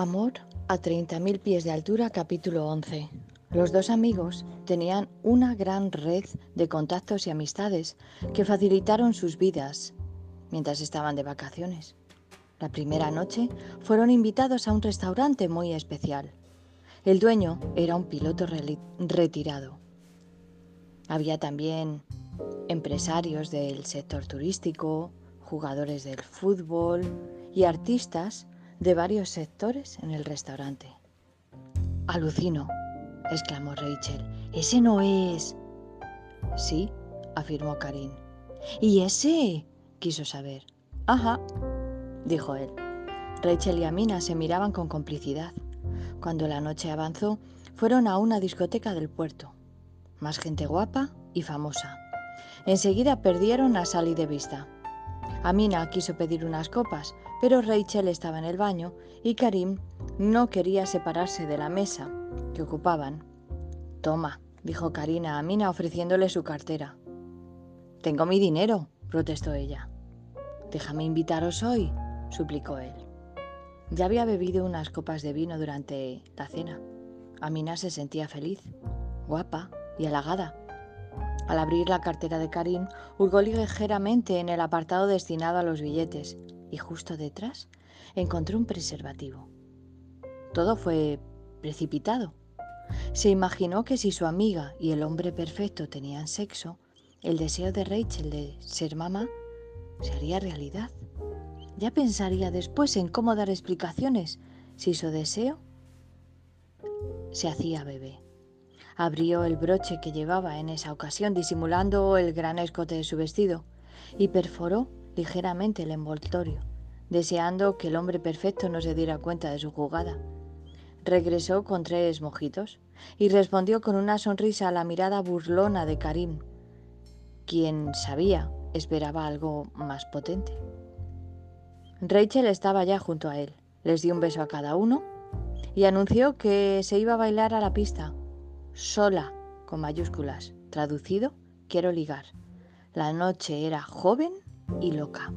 Amor a 30.000 pies de altura, capítulo 11. Los dos amigos tenían una gran red de contactos y amistades que facilitaron sus vidas mientras estaban de vacaciones. La primera noche fueron invitados a un restaurante muy especial. El dueño era un piloto retirado. Había también empresarios del sector turístico, jugadores del fútbol y artistas de varios sectores en el restaurante. Alucino, exclamó Rachel. Ese no es. Sí, afirmó Karin. ¿Y ese? quiso saber. Ajá, dijo él. Rachel y Amina se miraban con complicidad. Cuando la noche avanzó, fueron a una discoteca del puerto. Más gente guapa y famosa. Enseguida perdieron a Sally de vista. Amina quiso pedir unas copas, pero Rachel estaba en el baño y Karim no quería separarse de la mesa que ocupaban. Toma, dijo Karina a Amina ofreciéndole su cartera. Tengo mi dinero, protestó ella. Déjame invitaros hoy, suplicó él. Ya había bebido unas copas de vino durante la cena. Amina se sentía feliz, guapa y halagada. Al abrir la cartera de Karim, hurgó ligeramente en el apartado destinado a los billetes y justo detrás encontró un preservativo. Todo fue precipitado. Se imaginó que si su amiga y el hombre perfecto tenían sexo, el deseo de Rachel de ser mamá se haría realidad. Ya pensaría después en cómo dar explicaciones si su deseo se hacía bebé. Abrió el broche que llevaba en esa ocasión disimulando el gran escote de su vestido y perforó ligeramente el envoltorio, deseando que el hombre perfecto no se diera cuenta de su jugada. Regresó con tres mojitos y respondió con una sonrisa a la mirada burlona de Karim, quien sabía esperaba algo más potente. Rachel estaba ya junto a él. Les dio un beso a cada uno y anunció que se iba a bailar a la pista sola, con mayúsculas. Traducido, quiero ligar. La noche era joven y loca.